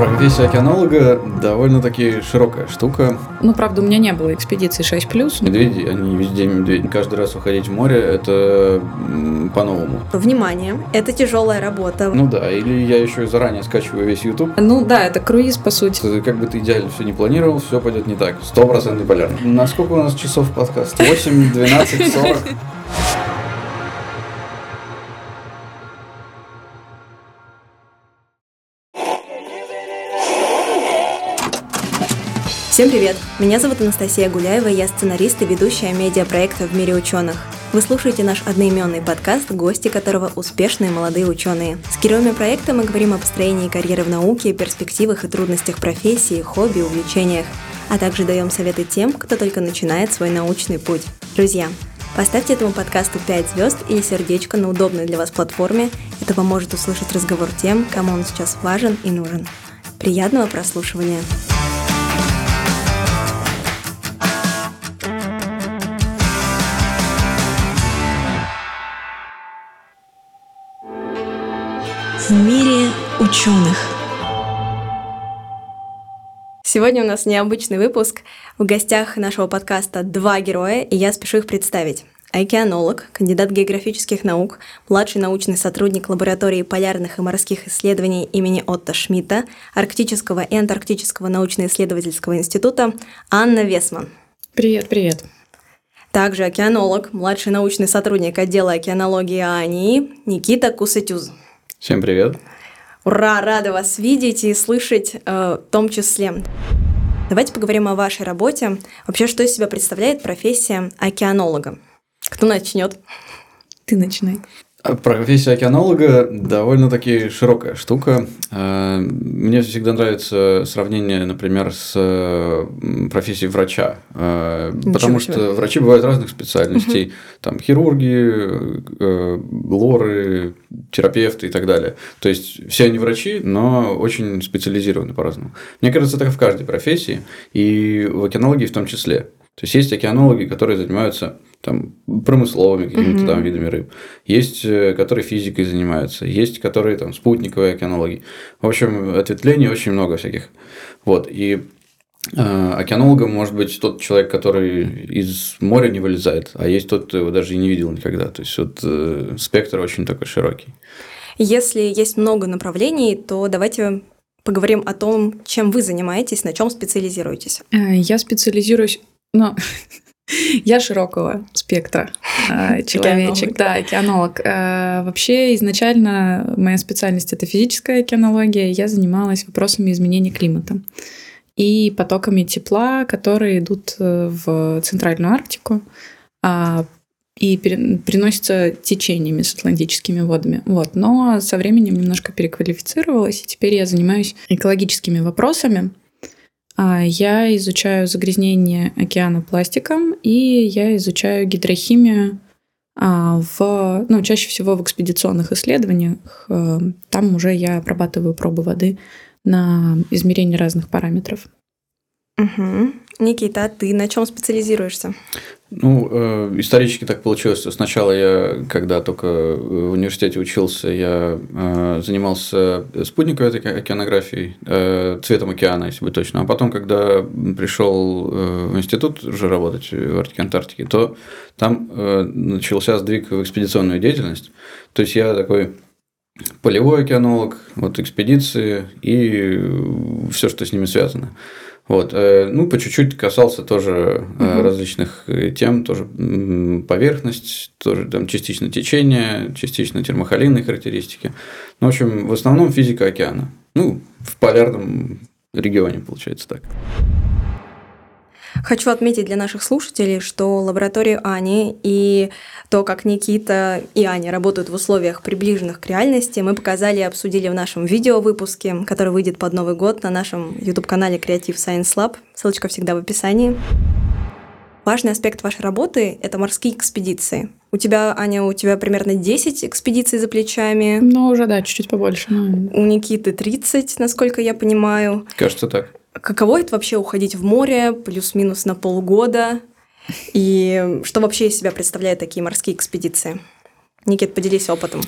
Профессия океанолога довольно-таки широкая штука. Ну, правда, у меня не было экспедиции 6+. Медведи, они везде медведи. Каждый раз уходить в море – это по-новому. Внимание, это тяжелая работа. Ну да, или я еще и заранее скачиваю весь YouTube. Ну да, это круиз, по сути. Как бы ты идеально все не планировал, все пойдет не так. Сто процентов полярно. На сколько у нас часов подкаст? 8, 12, 40? Всем привет! Меня зовут Анастасия Гуляева, я сценарист и ведущая медиапроекта «В мире ученых». Вы слушаете наш одноименный подкаст, гости которого успешные молодые ученые. С героями проекта мы говорим о построении карьеры в науке, перспективах и трудностях профессии, хобби, увлечениях, а также даем советы тем, кто только начинает свой научный путь. Друзья, Поставьте этому подкасту 5 звезд или сердечко на удобной для вас платформе. Это поможет услышать разговор тем, кому он сейчас важен и нужен. Приятного прослушивания! В мире ученых. Сегодня у нас необычный выпуск. В гостях нашего подкаста два героя, и я спешу их представить. Океанолог, кандидат географических наук, младший научный сотрудник лаборатории полярных и морских исследований имени Отто Шмидта, Арктического и Антарктического научно-исследовательского института Анна Весман. Привет, привет. Также океанолог, младший научный сотрудник отдела океанологии АНИ Никита Кусатюз. Всем привет. Ура, рада вас видеть и слышать э, в том числе. Давайте поговорим о вашей работе. Вообще, что из себя представляет профессия океанолога? Кто начнет? Ты начинай. А профессия океанолога довольно-таки широкая штука. А, мне всегда нравится сравнение, например, с профессией врача. А, Ничего потому себе. что врачи бывают разных специальностей. Угу. Там хирурги, э, лоры, терапевты и так далее. То есть все они врачи, но очень специализированы по-разному. Мне кажется, так в каждой профессии, и в океанологии в том числе. То есть есть океанологи, которые занимаются там, промысловыми какими-то там видами рыб, есть, э, которые физикой занимаются, есть, которые там спутниковые океанологи. В общем, ответвлений очень много всяких. Вот, и э, океанологом может быть тот человек, который из моря не вылезает, а есть тот, кто его даже и не видел никогда. То есть, вот э, спектр очень такой широкий. Если есть много направлений, то давайте поговорим о том, чем вы занимаетесь, на чем специализируетесь. Я специализируюсь, ну, Я широкого спектра э, человечек, да, океанолог. Э, вообще изначально моя специальность это физическая океанология. Я занималась вопросами изменения климата и потоками тепла, которые идут э, в Центральную Арктику а, и переносятся течениями с атлантическими водами. Вот. Но со временем немножко переквалифицировалась, и теперь я занимаюсь экологическими вопросами. А, я изучаю загрязнение океана пластиком, и я изучаю гидрохимию а, в, ну, чаще всего в экспедиционных исследованиях. Э, там уже я обрабатываю пробы воды на измерение разных параметров. Угу. Никита, а ты на чем специализируешься? Ну, э, исторически так получилось, сначала я, когда только в университете учился, я э, занимался спутниковой океанографией, э, цветом океана, если быть точно. А потом, когда пришел э, в институт уже работать в Арктике Антарктике, то там э, начался сдвиг в экспедиционную деятельность. То есть я такой полевой океанолог, вот экспедиции и все, что с ними связано. Вот, э, ну, по чуть-чуть касался тоже угу. различных э, тем, тоже поверхность, тоже там частично течение, частично термохолийные характеристики. Ну, в общем, в основном физика океана. Ну, в полярном регионе, получается так. Хочу отметить для наших слушателей, что лабораторию Ани и то, как Никита и Аня работают в условиях, приближенных к реальности, мы показали и обсудили в нашем видео-выпуске, который выйдет под Новый год на нашем YouTube-канале Creative Science Lab. Ссылочка всегда в описании. Важный аспект вашей работы – это морские экспедиции. У тебя, Аня, у тебя примерно 10 экспедиций за плечами. Ну, уже, да, чуть-чуть побольше. Но... У Никиты 30, насколько я понимаю. Кажется, так. Каково это вообще уходить в море плюс-минус на полгода? И что вообще из себя представляют такие морские экспедиции? Никит, поделись опытом.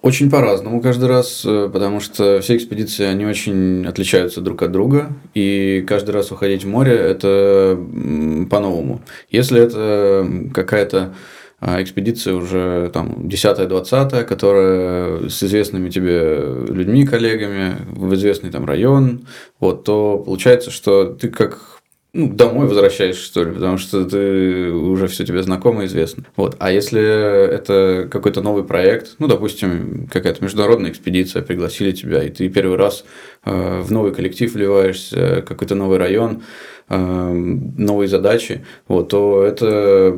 Очень по-разному каждый раз, э, потому что все экспедиции, они очень отличаются друг от друга, и каждый раз уходить в море – это по-новому. Если это какая-то экспедиция уже там 10-20, которая с известными тебе людьми, коллегами, в известный там район, вот, то получается, что ты как ну, домой возвращаешься, что ли, потому что ты уже все тебе знакомо известно. Вот. А если это какой-то новый проект, ну, допустим, какая-то международная экспедиция, пригласили тебя, и ты первый раз э, в новый коллектив вливаешься, какой-то новый район, э, новые задачи, вот, то это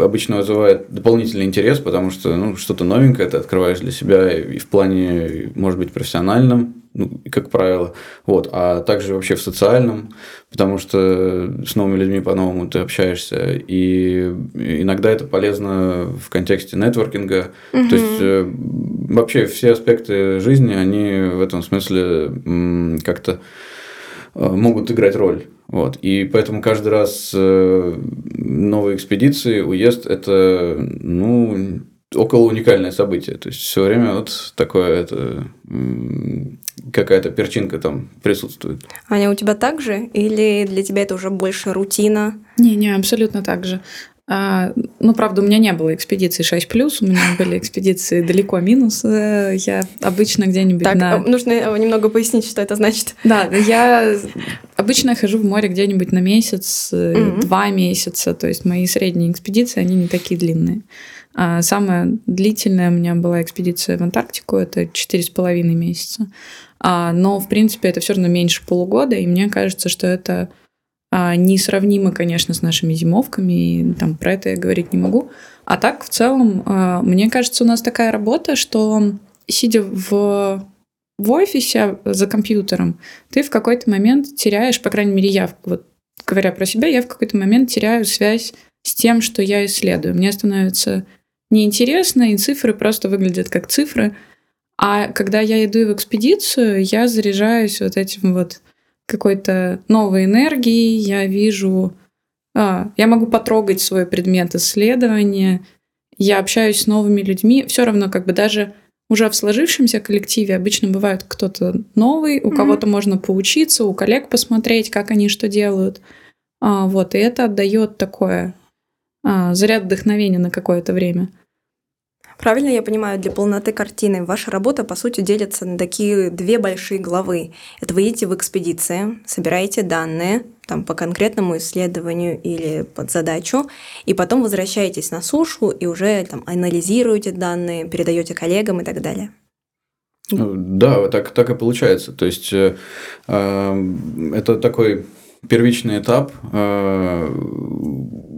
обычно вызывает дополнительный интерес, потому что ну, что-то новенькое ты открываешь для себя и в плане, может быть, профессиональном, ну, как правило, вот, а также вообще в социальном, потому что с новыми людьми по-новому ты общаешься, и иногда это полезно в контексте нетворкинга, угу. то есть э, вообще все аспекты жизни, они в этом смысле как-то э, могут играть роль. Вот. И поэтому каждый раз э, новые экспедиции, уезд – это ну, около уникальное событие. То есть все время вот такое это какая-то перчинка там присутствует. Аня, у тебя так же? Или для тебя это уже больше рутина? Не-не, абсолютно так же. А, ну, правда, у меня не было экспедиции 6 плюс, у меня были экспедиции далеко минус. Э, я обычно где-нибудь так, на... нужно немного пояснить, что это значит. Да, я обычно хожу в море где-нибудь на месяц, mm-hmm. два месяца. То есть мои средние экспедиции, они не такие длинные. А самая длительная у меня была экспедиция в Антарктику, это четыре с половиной месяца. А, но, в принципе, это все равно меньше полугода, и мне кажется, что это а, несравнимо, конечно, с нашими зимовками, и там про это я говорить не могу. А так, в целом, мне кажется, у нас такая работа, что сидя в в офисе за компьютером, ты в какой-то момент теряешь, по крайней мере, я, вот говоря про себя, я в какой-то момент теряю связь с тем, что я исследую. Мне становится неинтересно, и цифры просто выглядят как цифры. А когда я иду в экспедицию, я заряжаюсь вот этим вот какой-то новой энергией, я вижу... А, я могу потрогать свой предмет исследования, я общаюсь с новыми людьми. Все равно как бы даже уже в сложившемся коллективе обычно бывает кто-то новый, у mm-hmm. кого-то можно поучиться, у коллег посмотреть, как они что делают. А, вот, и это отдает такое заряд вдохновения на какое-то время. Правильно я понимаю, для полноты картины ваша работа, по сути, делится на такие две большие главы. Это вы едете в экспедиции, собираете данные там, по конкретному исследованию или под задачу, и потом возвращаетесь на сушу и уже там, анализируете данные, передаете коллегам и так далее. Да, так, так и получается. То есть э, э, это такой первичный этап э,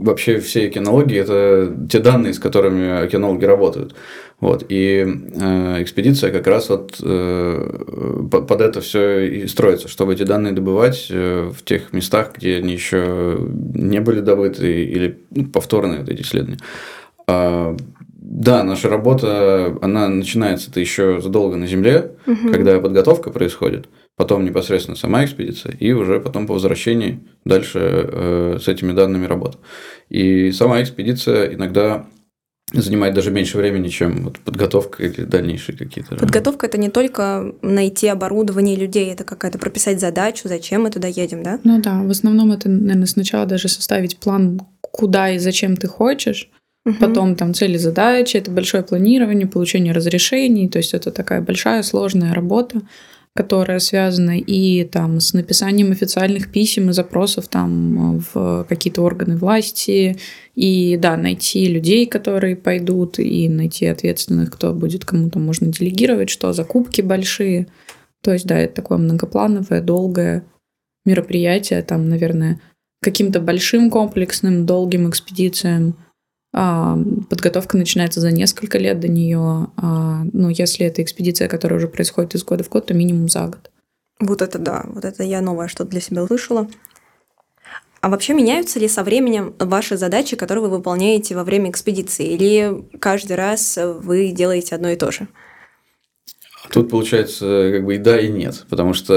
вообще всей кинологии – это те данные, с которыми кинологи работают. Вот. И э, экспедиция как раз вот э, под это все и строится, чтобы эти данные добывать э, в тех местах, где они еще не были добыты или ну, повторные вот эти исследования. А, да, наша работа, она начинается это еще задолго на Земле, угу. когда подготовка происходит потом непосредственно сама экспедиция, и уже потом по возвращении дальше э, с этими данными работа. И сама экспедиция иногда занимает даже меньше времени, чем вот подготовка или дальнейшие какие-то. Подготовка это не только найти оборудование людей, это какая-то прописать задачу, зачем мы туда едем, да? Ну да, в основном это, наверное, сначала даже составить план, куда и зачем ты хочешь, угу. потом там цели, задачи, это большое планирование, получение разрешений, то есть это такая большая сложная работа которая связана и там с написанием официальных писем и запросов там в какие-то органы власти, и да, найти людей, которые пойдут, и найти ответственных, кто будет кому-то можно делегировать, что закупки большие. То есть, да, это такое многоплановое, долгое мероприятие, там, наверное, каким-то большим комплексным, долгим экспедициям – подготовка начинается за несколько лет до нее. А, ну, если это экспедиция, которая уже происходит из года в год, то минимум за год. Вот это да, вот это я новое что-то для себя услышала. А вообще меняются ли со временем ваши задачи, которые вы выполняете во время экспедиции? Или каждый раз вы делаете одно и то же? Тут получается как бы и да, и нет, потому что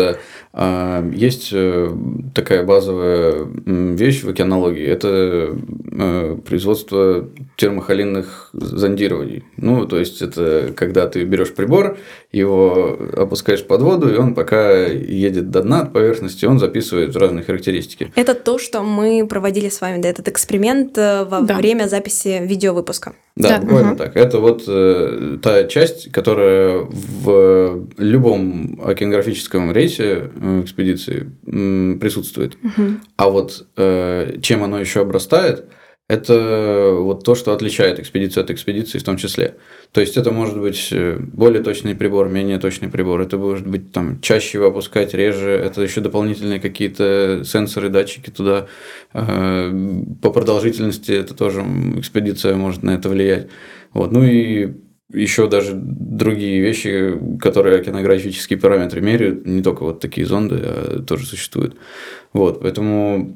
э, есть э, такая базовая вещь в океанологии, это э, производство термохолинных зондирований. Ну, то есть, это когда ты берешь прибор, его опускаешь под воду, и он пока едет до дна от поверхности, он записывает разные характеристики. Это то, что мы проводили с вами, да, этот эксперимент э, во да. время записи видеовыпуска. Да, да. буквально угу. так. Это вот э, та часть, которая в любом океанографическом рейсе экспедиции э, присутствует. Угу. А вот э, чем оно еще обрастает – это вот то, что отличает экспедицию от экспедиции в том числе. То есть это может быть э, более точный прибор, менее точный прибор, это может быть там чаще его опускать, реже, это еще дополнительные какие-то сенсоры, датчики туда. По продолжительности это тоже экспедиция может на это влиять. Вот. Ну и еще даже другие вещи, которые океанографические параметры меряют, не только вот такие зонды, а тоже существуют. Вот, поэтому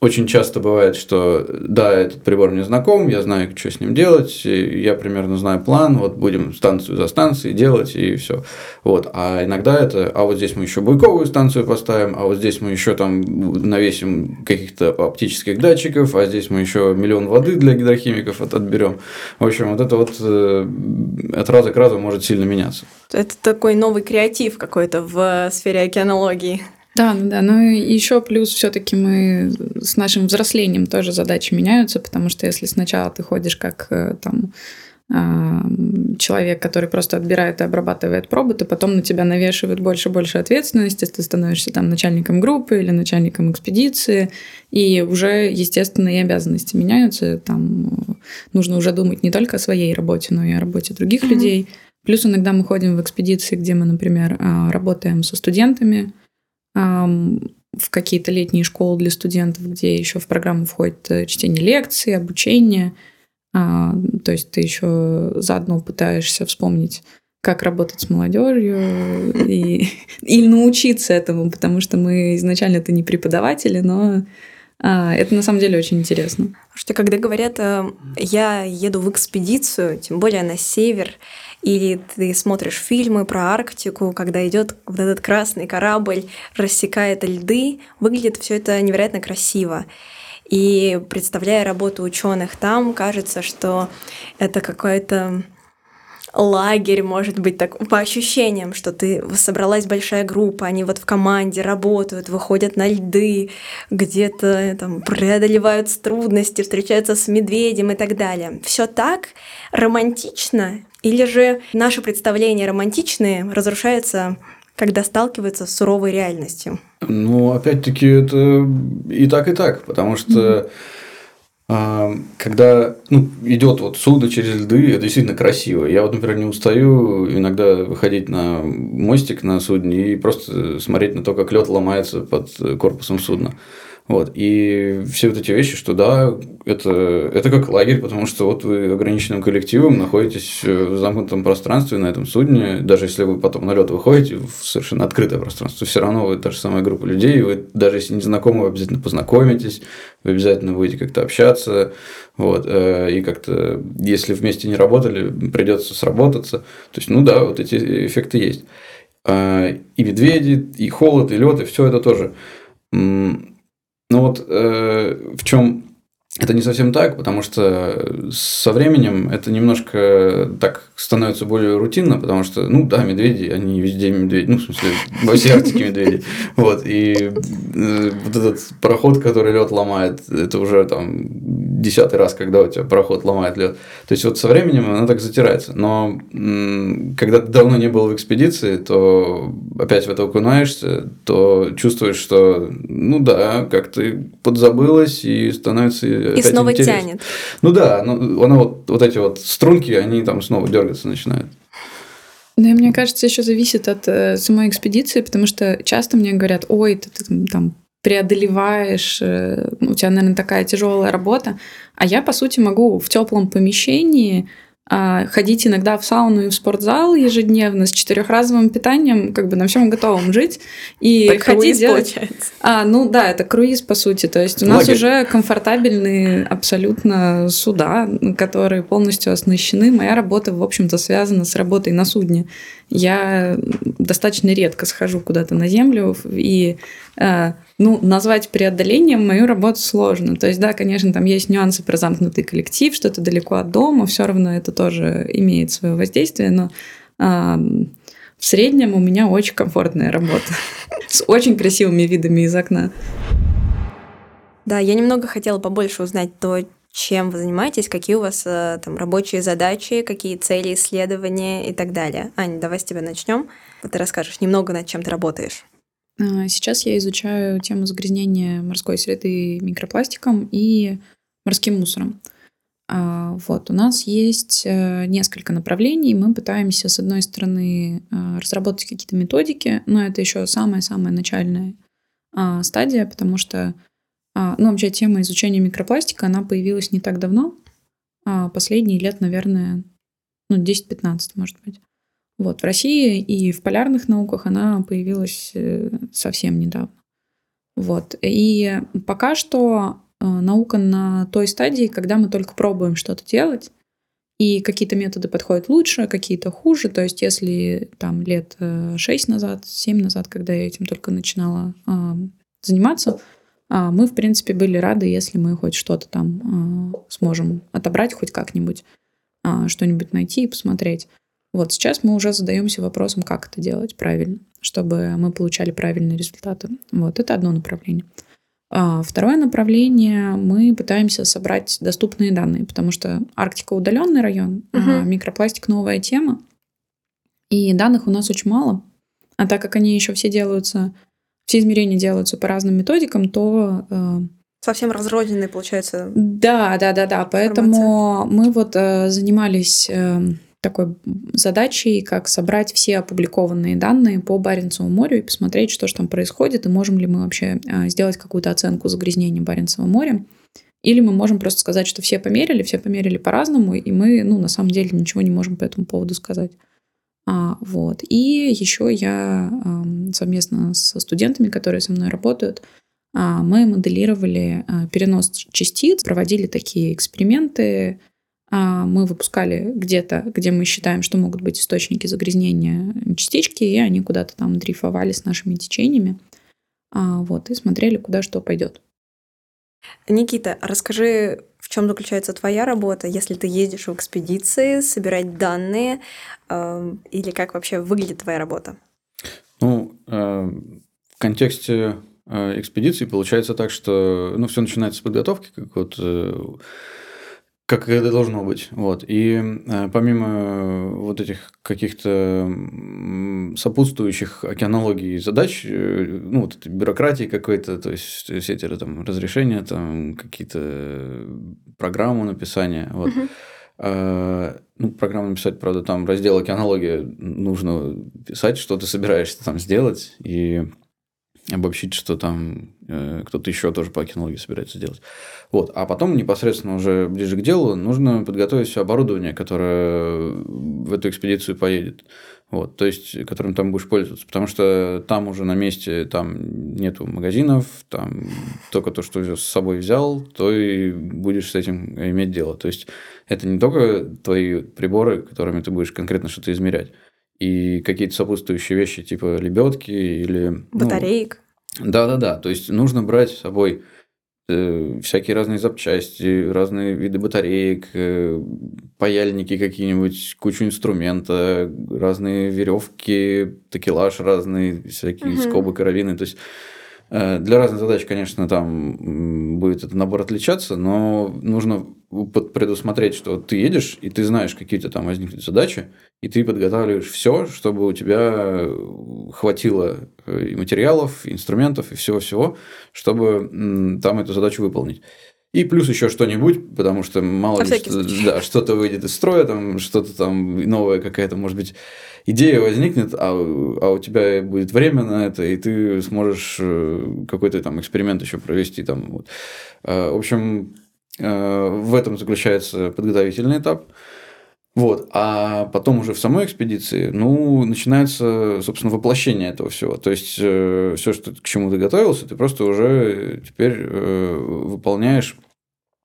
очень часто бывает, что да, этот прибор мне знаком, я знаю, что с ним делать, я примерно знаю план, вот будем станцию за станцией делать и все. Вот. А иногда это, а вот здесь мы еще буйковую станцию поставим, а вот здесь мы еще там навесим каких-то оптических датчиков, а здесь мы еще миллион воды для гидрохимиков отберем. В общем, вот это вот э, от раза к разу может сильно меняться. Это такой новый креатив какой-то в сфере океанологии. Да, да, да. Ну и еще плюс все-таки мы с нашим взрослением тоже задачи меняются, потому что если сначала ты ходишь как э, там а, человек, который просто отбирает и обрабатывает пробы, то потом на тебя навешивают больше и больше ответственности, ты становишься там начальником группы или начальником экспедиции, и уже, естественно, и обязанности меняются. Там нужно уже думать не только о своей работе, но и о работе других mm-hmm. людей. Плюс иногда мы ходим в экспедиции, где мы, например, а, работаем со студентами, в какие-то летние школы для студентов, где еще в программу входит э, чтение лекций, обучение. А, то есть ты еще заодно пытаешься вспомнить, как работать с молодежью и, или научиться этому, потому что мы изначально это не преподаватели, но а, это на самом деле очень интересно. Что когда говорят, э, я еду в экспедицию, тем более на север, или ты смотришь фильмы про Арктику, когда идет вот этот красный корабль, рассекает льды, выглядит все это невероятно красиво. И представляя работу ученых там, кажется, что это какой-то лагерь, может быть, так по ощущениям, что ты собралась большая группа, они вот в команде работают, выходят на льды, где-то там преодолевают трудности, встречаются с медведем и так далее. Все так романтично, или же наши представления романтичные разрушаются когда сталкиваются с суровой реальностью? Ну, опять-таки, это и так, и так, потому что mm-hmm когда ну, идет вот судно через льды, это действительно красиво. Я вот, например, не устаю иногда выходить на мостик на судне и просто смотреть на то, как лед ломается под корпусом судна. Вот. И все вот эти вещи, что да, это, это как лагерь, потому что вот вы ограниченным коллективом находитесь в замкнутом пространстве на этом судне, даже если вы потом на лед выходите в совершенно открытое пространство, все равно вы та же самая группа людей, вы даже если не знакомы, вы обязательно познакомитесь, вы обязательно будете как-то общаться, вот, э, и как-то, если вместе не работали, придется сработаться. То есть, ну да, вот эти эффекты есть. А, и медведи, и холод, и лед, и все это тоже. Ну вот э, в чем это не совсем так, потому что со временем это немножко так становится более рутинно, потому что, ну да, медведи, они везде медведи, ну, в смысле, во всей Арктике медведи. Вот, и э, вот этот пароход, который лед ломает, это уже там десятый раз, когда у тебя пароход ломает лед. То есть, вот со временем оно так затирается. Но когда ты давно не был в экспедиции, то опять в это окунаешься, то чувствуешь, что, ну да, как ты подзабылась и становится и снова интересно. тянет. Ну да, ну, она вот, вот эти вот струнки, они там снова дергаться начинают. Да, мне кажется, еще зависит от э, самой экспедиции, потому что часто мне говорят, ой, ты, ты там преодолеваешь, э, у тебя, наверное, такая тяжелая работа, а я, по сути, могу в теплом помещении ходить иногда в сауну и в спортзал ежедневно с четырехразовым питанием, как бы на всем готовом жить и так ходить круиз делать. Получается. А, ну да, это круиз по сути. То есть у Лагерь. нас уже комфортабельные абсолютно суда, которые полностью оснащены. Моя работа, в общем-то, связана с работой на судне. Я достаточно редко схожу куда-то на землю и ну, назвать преодолением мою работу сложно. То есть, да, конечно, там есть нюансы про замкнутый коллектив, что то далеко от дома, все равно это тоже имеет свое воздействие, но в среднем у меня очень комфортная работа с очень красивыми видами из окна. Да, я немного хотела побольше узнать то, чем вы занимаетесь, какие у вас э, там рабочие задачи, какие цели исследования и так далее. Аня, давай с тебя начнем. Ты расскажешь немного, над чем ты работаешь. А, сейчас я изучаю тему загрязнения морской среды микропластиком и морским мусором. А, вот, у нас есть э, несколько направлений. Мы пытаемся, с одной стороны, э, разработать какие-то методики, но это еще самая-самая начальная а, стадия, потому что, а, ну, вообще тема изучения микропластика, она появилась не так давно, последние лет, наверное, ну, 10-15, может быть. Вот, в России и в полярных науках она появилась э, совсем недавно. Вот, и пока что Э, наука на той стадии, когда мы только пробуем что-то делать, и какие-то методы подходят лучше, какие-то хуже. То есть, если там лет 6 э, назад, 7 назад, когда я этим только начинала э, заниматься, э, мы, в принципе, были рады, если мы хоть что-то там э, сможем отобрать хоть как-нибудь, э, что-нибудь найти и посмотреть. Вот сейчас мы уже задаемся вопросом, как это делать правильно, чтобы мы получали правильные результаты. Вот это одно направление. А второе направление мы пытаемся собрать доступные данные, потому что Арктика удаленный район, угу. а микропластик новая тема, и данных у нас очень мало. А так как они еще все делаются, все измерения делаются по разным методикам, то э, совсем разрозненные получается. Да, да, да, да. Поэтому мы вот э, занимались э, такой задачей, как собрать все опубликованные данные по Баренцеву морю и посмотреть, что же там происходит, и можем ли мы вообще а, сделать какую-то оценку загрязнения Баренцева моря. Или мы можем просто сказать, что все померили, все померили по-разному, и мы, ну, на самом деле ничего не можем по этому поводу сказать. А, вот. И еще я совместно со студентами, которые со мной работают, а, мы моделировали а, перенос частиц, проводили такие эксперименты, мы выпускали где-то, где мы считаем, что могут быть источники загрязнения частички, и они куда-то там дрейфовали с нашими течениями. А, вот, и смотрели, куда что пойдет. Никита, расскажи, в чем заключается твоя работа, если ты ездишь в экспедиции, собирать данные, э, или как вообще выглядит твоя работа? Ну, э, в контексте экспедиции получается так, что ну, все начинается с подготовки, как вот э, как это должно быть. Вот. И э, помимо вот этих каких-то сопутствующих океанологии задач, э, ну, вот этой бюрократии какой-то, то есть все эти там, разрешения, там, какие-то программы написания, вот. Угу. Uh, ну, программу написать, правда, там раздел океанология нужно писать, что ты собираешься там сделать, и обобщить, что там э, кто-то еще тоже по океанологии собирается делать. Вот. А потом непосредственно уже ближе к делу нужно подготовить все оборудование, которое в эту экспедицию поедет. Вот, то есть, которым там будешь пользоваться. Потому что там уже на месте там нету магазинов, там только то, что с собой взял, то и будешь с этим иметь дело. То есть, это не только твои приборы, которыми ты будешь конкретно что-то измерять, и какие-то сопутствующие вещи, типа лебедки или... Ну, Батареек. Ну, да-да-да, то есть нужно брать с собой э, всякие разные запчасти, разные виды батареек, э, паяльники какие-нибудь, кучу инструмента, разные веревки, такелаж разный, всякие угу. скобы, карабины. То есть для разных задач, конечно, там будет этот набор отличаться, но нужно предусмотреть, что ты едешь, и ты знаешь, какие у тебя там возникнут задачи, и ты подготавливаешь все, чтобы у тебя хватило э, и материалов, и инструментов, и всего-всего, чтобы там эту задачу выполнить. И плюс еще что-нибудь, потому что мало ли что, да, что-то выйдет из строя, там что-то там новое какая-то, может быть, идея возникнет, а, а у тебя будет время на это, и ты сможешь э, какой-то там эксперимент еще провести. Там, вот. А, в общем, э, в этом заключается подготовительный этап. Вот. А потом уже в самой экспедиции, ну, начинается, собственно, воплощение этого всего. То есть, э, все, что к чему ты готовился, ты просто уже теперь э, выполняешь,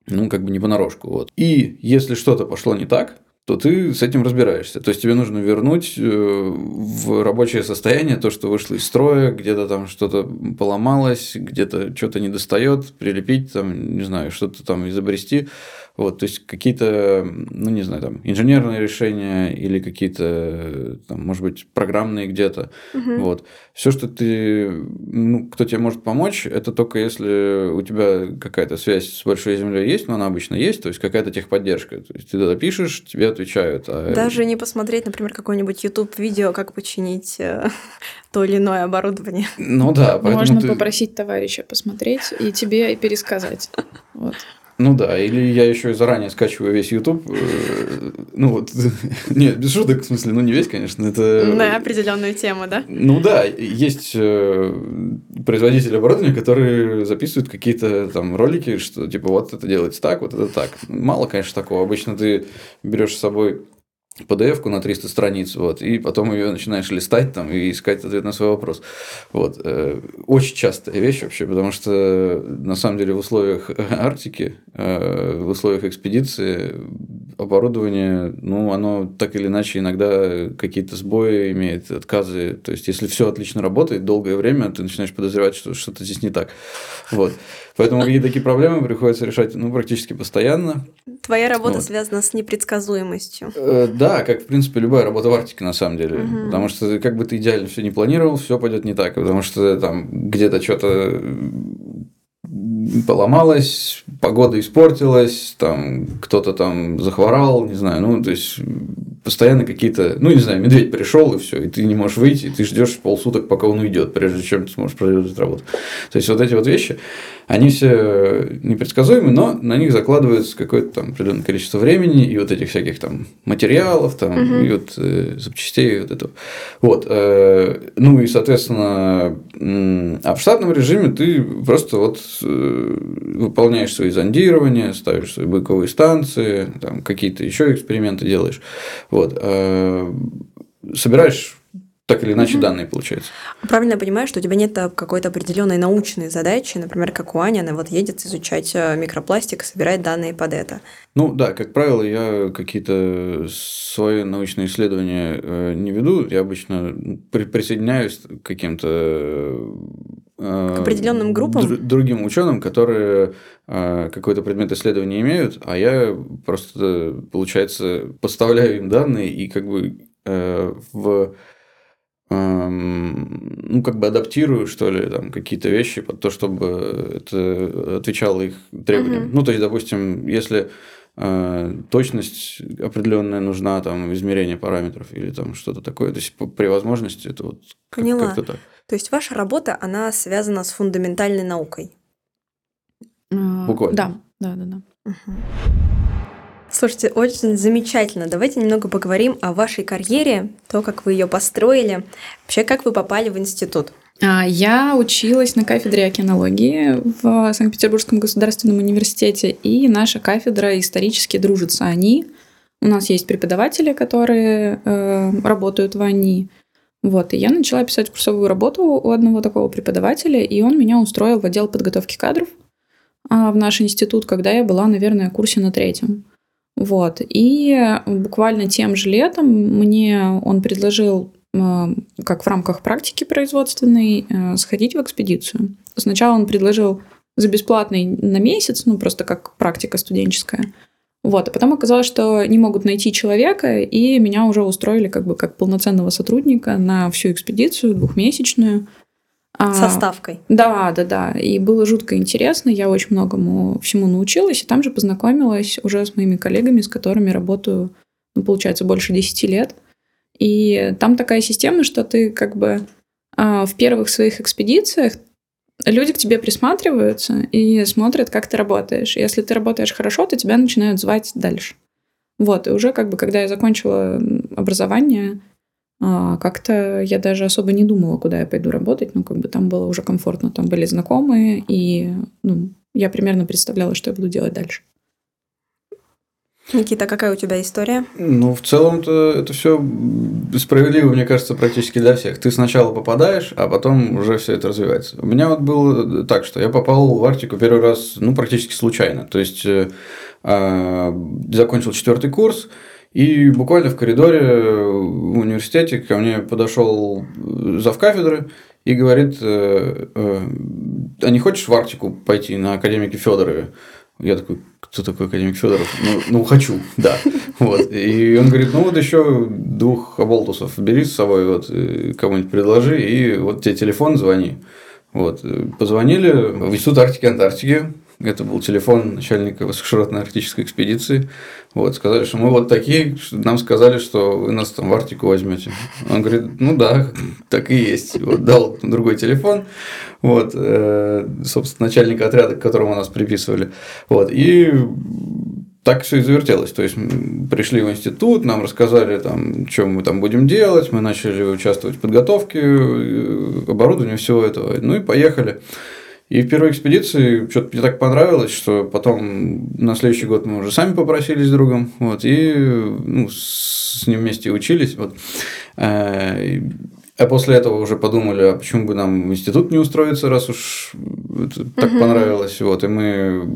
ну, как бы не понарошку. Вот. И если что-то пошло не так, то ты с этим разбираешься. То есть тебе нужно вернуть э, в рабочее состояние то, что вышло из строя, где-то там что-то поломалось, где-то что-то не достает, прилепить, там, не знаю, что-то там изобрести. Вот, то есть какие-то, ну не знаю, там инженерные решения или какие-то, там, может быть, программные где-то. Угу. Вот. Все, что ты, ну, кто тебе может помочь, это только если у тебя какая-то связь с большой землей есть, но она обычно есть, то есть какая-то техподдержка. То есть ты туда пишешь, тебе отвечают. А... Даже не посмотреть, например, какое-нибудь YouTube видео, как починить э, то или иное оборудование. Ну да, Можно ты... попросить товарища посмотреть и тебе пересказать. Вот. Ну да, или я еще и заранее скачиваю весь YouTube. Э, ну вот, нет, без шуток, в смысле, ну не весь, конечно, это... На определенную тему, да? Ну да, есть э, производители оборудования, которые записывают какие-то там ролики, что типа вот это делается так, вот это так. Мало, конечно, такого. Обычно ты берешь с собой PDF-ку на 300 страниц, вот, и потом ее начинаешь листать там и искать ответ на свой вопрос. Вот. Э, очень частая вещь вообще, потому что на самом деле в условиях Арктики, э, в условиях экспедиции оборудование, ну, оно так или иначе иногда какие-то сбои имеет, отказы. То есть, если все отлично работает долгое время, ты начинаешь подозревать, что что-то здесь не так. Вот. Поэтому какие-то такие проблемы приходится решать ну, практически постоянно. Твоя работа вот. связана с непредсказуемостью. Э, да, как в принципе любая работа в Арктике на самом деле. Угу. Потому что как бы ты идеально все не планировал, все пойдет не так. Потому что там где-то что-то поломалось, погода испортилась, там кто-то там захворал, не знаю, ну, то есть постоянно какие-то, ну, не знаю, медведь пришел и все, и ты не можешь выйти, и ты ждешь полсуток, пока он уйдет, прежде чем ты сможешь продолжить работу. То есть вот эти вот вещи, они все непредсказуемы, но на них закладывается какое-то там определенное количество времени и вот этих всяких там материалов, там, угу. и вот э, запчастей, и вот этого. Вот. Э, ну и, соответственно, э, а в штатном режиме ты просто вот э, выполняешь свои зондирования, ставишь свои быковые станции, там какие-то еще эксперименты делаешь. Вот. Э, собираешь так или иначе угу. данные получаются. Правильно я понимаю, что у тебя нет какой-то определенной научной задачи, например, как у Ани, она вот едет изучать э, микропластик, собирает данные под это. Ну да, как правило, я какие-то свои научные исследования э, не веду, я обычно при присоединяюсь к каким-то к определенным группам? другим ученым, которые какой-то предмет исследования имеют, а я просто, получается, поставляю им данные и как бы в ну, как бы адаптирую, что ли, там, какие-то вещи под то, чтобы это отвечало их требованиям. Угу. Ну, то есть, допустим, если э, точность определенная нужна, там, измерение параметров или там что-то такое, то есть, при возможности это вот Поняла. как-то так. То есть, ваша работа, она связана с фундаментальной наукой? Буквально. Да, да, да, да. Угу. Слушайте, очень замечательно. Давайте немного поговорим о вашей карьере, то, как вы ее построили. Вообще, как вы попали в институт? А, я училась на кафедре океанологии в Санкт-Петербургском государственном университете, и наша кафедра исторически дружится они. У нас есть преподаватели, которые э, работают в АНИ. Вот, и я начала писать курсовую работу у одного такого преподавателя, и он меня устроил в отдел подготовки кадров а, в наш институт, когда я была, наверное, в курсе на третьем. Вот. И буквально тем же летом мне он предложил, э, как в рамках практики производственной, э, сходить в экспедицию. Сначала он предложил за бесплатный на месяц, ну просто как практика студенческая. Вот, а потом оказалось, что не могут найти человека, и меня уже устроили как бы как полноценного сотрудника на всю экспедицию двухмесячную. А, Со ставкой. Да, да, да. И было жутко интересно. Я очень многому всему научилась. И там же познакомилась уже с моими коллегами, с которыми работаю, ну, получается, больше 10 лет. И там такая система, что ты как бы а, в первых своих экспедициях люди к тебе присматриваются и смотрят, как ты работаешь. Если ты работаешь хорошо, то тебя начинают звать дальше. Вот, и уже как бы, когда я закончила образование, а, как-то я даже особо не думала, куда я пойду работать, но как бы там было уже комфортно, там были знакомые, и ну, я примерно представляла, что я буду делать дальше. Никита, какая у тебя история? Ну, в целом-то это все справедливо, мне кажется, практически для всех. Ты сначала попадаешь, а потом уже все это развивается. У меня вот было так, что я попал в Арктику первый раз, ну, практически случайно. То есть, э, а, закончил четвертый курс, И буквально в коридоре в университете ко мне подошел завкафедры и говорит, э, э, а не хочешь в Арктику пойти на академике Федорове? Я такой, кто такой академик Федоров? Ну, ну хочу, да. Вот. И он говорит, ну вот еще двух оболтусов бери с собой, вот, э, кому-нибудь предложи, и вот тебе телефон, звони. Вот. Позвонили в Институт Арктики и Антарктики, это был телефон начальника высокоширотной арктической экспедиции. Вот, сказали, что мы вот такие, нам сказали, что вы нас там в Арктику возьмете. Он говорит, ну да, так и есть. Вот, дал другой телефон, вот, э, собственно, начальника отряда, к которому нас приписывали. Вот, и так все и завертелось. То есть пришли в институт, нам рассказали, там, что мы там будем делать, мы начали участвовать в подготовке э, оборудования всего этого. Ну и поехали. И в первой экспедиции что-то мне так понравилось, что потом на следующий год мы уже сами попросились с другом, вот, и ну, с ним вместе учились. Вот. Э, а после этого уже подумали, а почему бы нам в институт не устроиться, раз уж это так угу. понравилось. Вот, и мы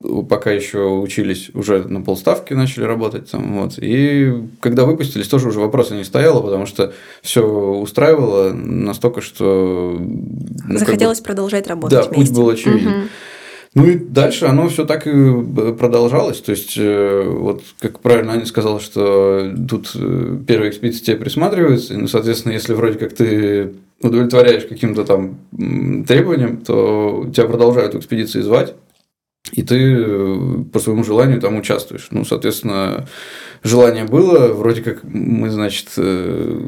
пока еще учились, уже на полставки начали работать там, вот. И когда выпустились, тоже уже вопроса не стояло, потому что все устраивало настолько, что ну, захотелось как бы, продолжать работать. Да, вместе. путь был очевиден. Угу. Ну и дальше оно все так и продолжалось. То есть, э, вот как правильно Аня сказала, что тут э, первая экспедиция тебе присматривается, и, ну, соответственно, если вроде как ты удовлетворяешь каким-то там требованиям, то тебя продолжают экспедиции звать и ты э, по своему желанию там участвуешь. Ну, соответственно, желание было, вроде как мы, значит, э,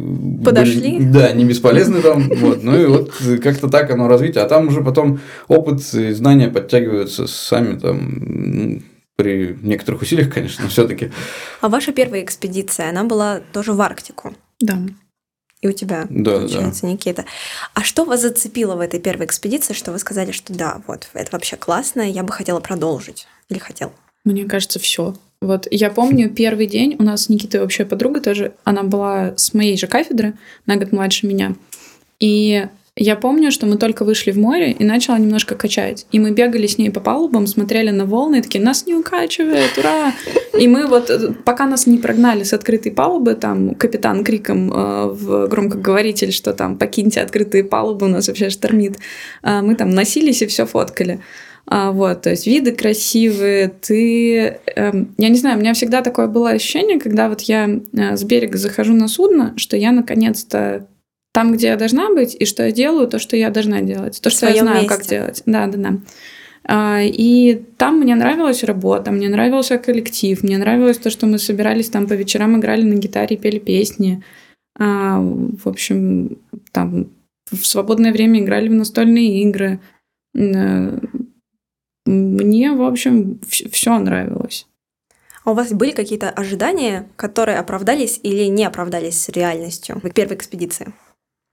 подошли. Были, да, не бесполезны там, вот, ну и вот как-то так оно развитие, а там уже потом опыт и знания подтягиваются сами там, ну, при некоторых усилиях, конечно, но все-таки. А ваша первая экспедиция, она была тоже в Арктику? Да и у тебя, да, получается, да. Никита. А что вас зацепило в этой первой экспедиции, что вы сказали, что да, вот, это вообще классно, я бы хотела продолжить? Или хотел? Мне кажется, все. Вот я помню первый день, у нас Никита вообще подруга тоже, она была с моей же кафедры, на год младше меня. И я помню, что мы только вышли в море и начала немножко качать. И мы бегали с ней по палубам, смотрели на волны и такие, нас не укачивает, ура! И мы вот, э, пока нас не прогнали с открытой палубы, там капитан криком э, в громкоговоритель, что там покиньте открытые палубы, у нас вообще штормит, э, мы там носились и все фоткали. А, вот, то есть виды красивые, ты... Э, я не знаю, у меня всегда такое было ощущение, когда вот я э, с берега захожу на судно, что я наконец-то там, где я должна быть, и что я делаю, то, что я должна делать, то, что я знаю, месте. как делать. Да, да, да. А, и там мне нравилась работа, мне нравился коллектив, мне нравилось то, что мы собирались там по вечерам, играли на гитаре, пели песни. А, в общем, там в свободное время играли в настольные игры. Э, мне, в общем, все нравилось. А у вас были какие-то ожидания, которые оправдались или не оправдались реальностью в первой экспедиции?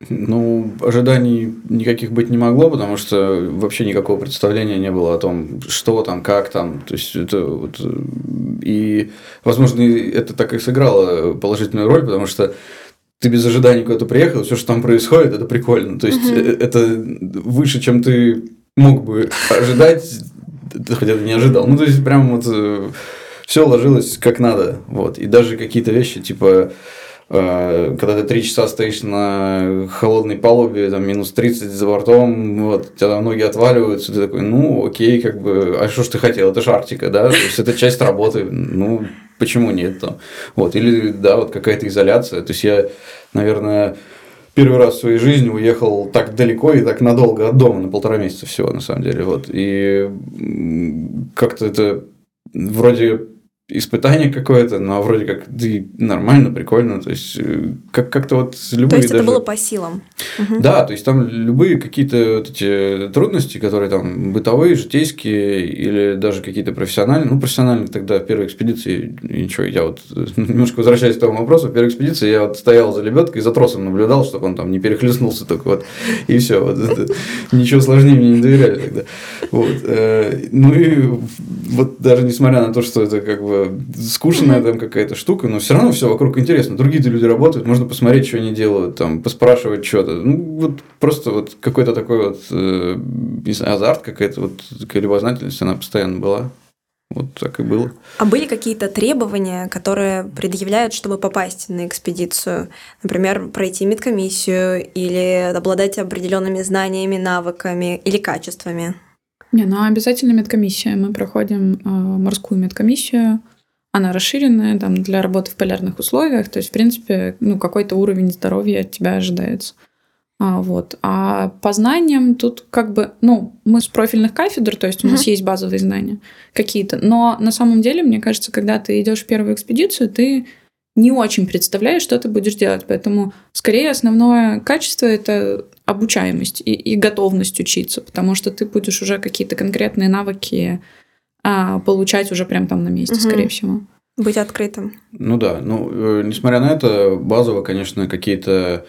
Ну, ожиданий никаких быть не могло, потому что вообще никакого представления не было о том, что там, как там. То есть это вот... И, возможно, это так и сыграло положительную роль, потому что ты без ожиданий куда-то приехал, все, что там происходит, это прикольно. То есть угу. это выше, чем ты мог бы ожидать, хотя ты не ожидал. Ну, то есть прям вот э, все ложилось как надо. Вот. И даже какие-то вещи, типа Э, когда ты три часа стоишь на холодной палубе, там минус 30 за бортом, вот, у тебя ноги отваливаются, ты такой, ну, окей, как бы, а что ж ты хотел, это же Арктика, да, то есть это часть работы, ну, почему нет там, вот, или, да, вот какая-то изоляция, то есть я, наверное, первый раз в своей жизни уехал так далеко и так надолго от дома, на полтора месяца всего, на самом деле, вот, и как-то это вроде испытание какое-то, но вроде как ты нормально, прикольно, то есть э, как- как-то вот любые То есть даже... это было по силам? Да, то есть там любые какие-то вот эти трудности, которые там бытовые, житейские или даже какие-то профессиональные, ну профессиональные тогда в первой экспедиции, ничего, я вот немножко возвращаюсь к тому вопросу, в первой экспедиции я вот стоял за лебедкой, за тросом наблюдал, чтобы он там не перехлестнулся только вот, и все, вот это, ничего сложнее мне не доверяли тогда. Вот. Э, ну и вот даже несмотря на то, что это как бы скучная там какая-то штука, но все равно все вокруг интересно. Другие-то люди работают, можно посмотреть, что они делают, там, поспрашивать что-то. Ну, вот просто вот какой-то такой вот, э, не знаю, азарт какая-то, вот такая любознательность, она постоянно была. Вот так и было. А были какие-то требования, которые предъявляют, чтобы попасть на экспедицию? Например, пройти медкомиссию или обладать определенными знаниями, навыками или качествами? Не, ну обязательно медкомиссия. Мы проходим э, морскую медкомиссию. Она расширенная там, для работы в полярных условиях. То есть, в принципе, ну, какой-то уровень здоровья от тебя ожидается. А, вот. а по знаниям тут как бы, ну, мы с профильных кафедр, то есть у нас есть базовые знания какие-то, но на самом деле, мне кажется, когда ты идешь в первую экспедицию, ты не очень представляешь, что ты будешь делать. Поэтому скорее основное качество это обучаемость и, и готовность учиться, потому что ты будешь уже какие-то конкретные навыки а, получать уже прям там на месте, угу. скорее всего. Быть открытым. Ну да, ну, э, несмотря на это, базово, конечно, какие-то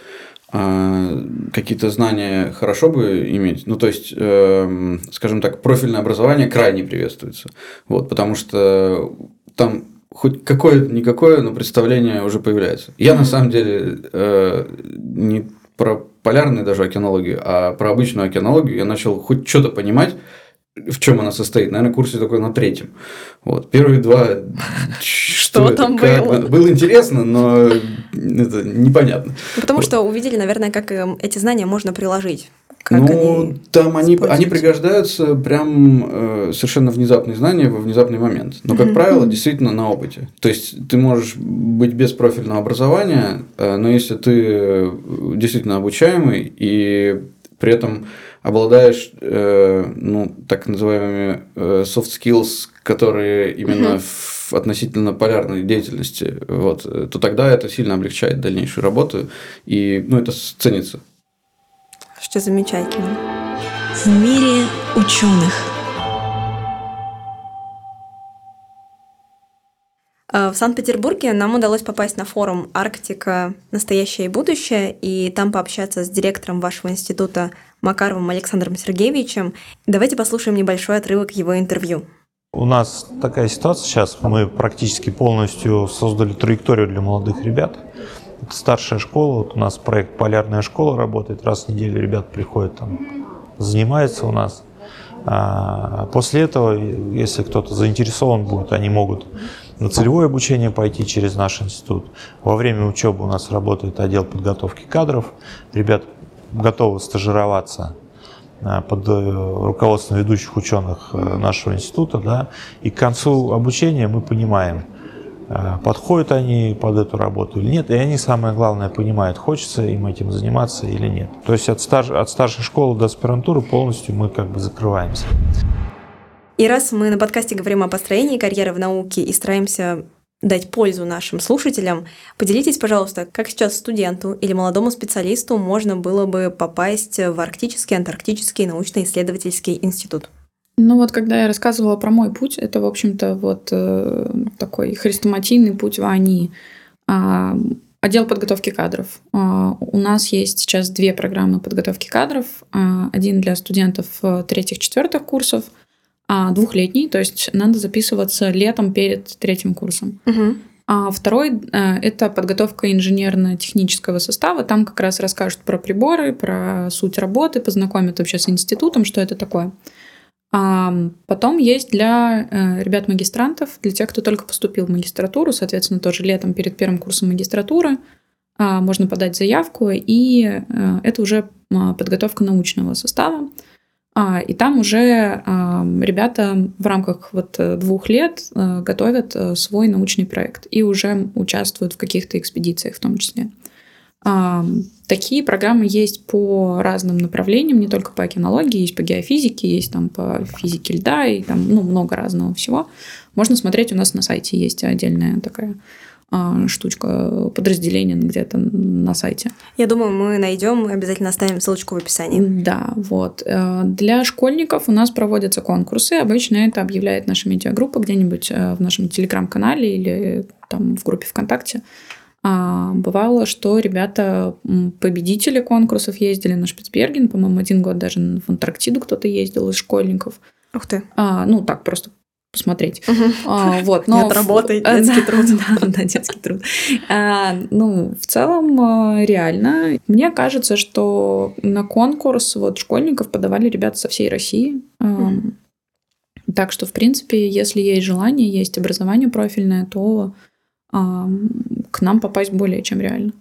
а, какие-то знания хорошо бы иметь. Ну, то есть, э, скажем так, профильное образование крайне приветствуется. Вот, потому что там хоть какое-никакое, но представление уже появляется. Я на самом деле э, не про полярную даже океанологию, а про обычную океанологию я начал хоть что-то понимать в чем она состоит. Наверное, курсе такой на третьем. Вот. Первые два... Что, там было? Было интересно, но это непонятно. Потому что увидели, наверное, как эм, эти знания можно приложить. Как ну, они там они, они пригождаются прям э, совершенно внезапные знания во внезапный момент. Но, как правило, действительно на опыте. То есть ты можешь быть без профильного образования, э, но если ты э, действительно обучаемый и при этом обладаешь э, ну, так называемыми э, soft skills, которые именно mm-hmm. в относительно полярной деятельности, вот, то тогда это сильно облегчает дальнейшую работу, и ну, это ценится. Что замечательно. В мире ученых. А, в Санкт-Петербурге нам удалось попасть на форум «Арктика. Настоящее и будущее» и там пообщаться с директором вашего института Макаровым Александром Сергеевичем. Давайте послушаем небольшой отрывок его интервью. У нас такая ситуация сейчас, мы практически полностью создали траекторию для молодых ребят. Старшая школа, вот у нас проект «Полярная школа» работает, раз в неделю ребят приходят там, занимаются у нас. А после этого, если кто-то заинтересован будет, они могут на целевое обучение пойти через наш институт. Во время учебы у нас работает отдел подготовки кадров. Ребят готовы стажироваться а, под э, руководством ведущих ученых э, нашего института. Да, и к концу обучения мы понимаем, подходят они под эту работу или нет. И они, самое главное, понимают, хочется им этим заниматься или нет. То есть от, стар, от старшей школы до аспирантуры полностью мы как бы закрываемся. И раз мы на подкасте говорим о построении карьеры в науке и стараемся дать пользу нашим слушателям, поделитесь, пожалуйста, как сейчас студенту или молодому специалисту можно было бы попасть в Арктический, Антарктический научно-исследовательский институт? Ну вот, когда я рассказывала про мой путь, это, в общем-то, вот э, такой хрестоматийный путь в АНИ. Э, отдел подготовки кадров. Э, у нас есть сейчас две программы подготовки кадров. Э, один для студентов третьих-четвертых курсов – а, двухлетний, то есть надо записываться летом перед третьим курсом. Угу. А второй а, это подготовка инженерно-технического состава. Там как раз расскажут про приборы, про суть работы, познакомят вообще с институтом, что это такое. А потом есть для э, ребят-магистрантов, для тех, кто только поступил в магистратуру, соответственно, тоже летом перед первым курсом магистратуры а, можно подать заявку, и э, это уже подготовка научного состава. А, и там уже ребята в рамках вот э, двух лет готовят свой научный проект и уже участвуют в каких-то экспедициях в том числе. Такие программы есть по разным направлениям, не только по океанологии, есть по геофизике, есть там по физике льда и там ну, много разного всего. Можно смотреть, у нас на сайте есть отдельная такая а, штучка, подразделение где-то на сайте. Я думаю, мы найдем и обязательно оставим ссылочку в описании. Да, вот. Э, для школьников у нас проводятся конкурсы. Обычно это объявляет наша медиагруппа где-нибудь э, в нашем телеграм-канале или там в группе ВКонтакте. А, бывало, что ребята, победители конкурсов ездили на Шпицберген, по-моему, один год даже в Антарктиду кто-то ездил из школьников. Ух ты. А, ну, так просто посмотреть. Угу. А, вот, но Нет работы, в... детский труд. Да, да, детский труд. А, ну, в целом, а, реально, мне кажется, что на конкурс вот школьников подавали ребята со всей России. Угу. Так что, в принципе, если есть желание, есть образование профильное, то а, к нам попасть более чем реально.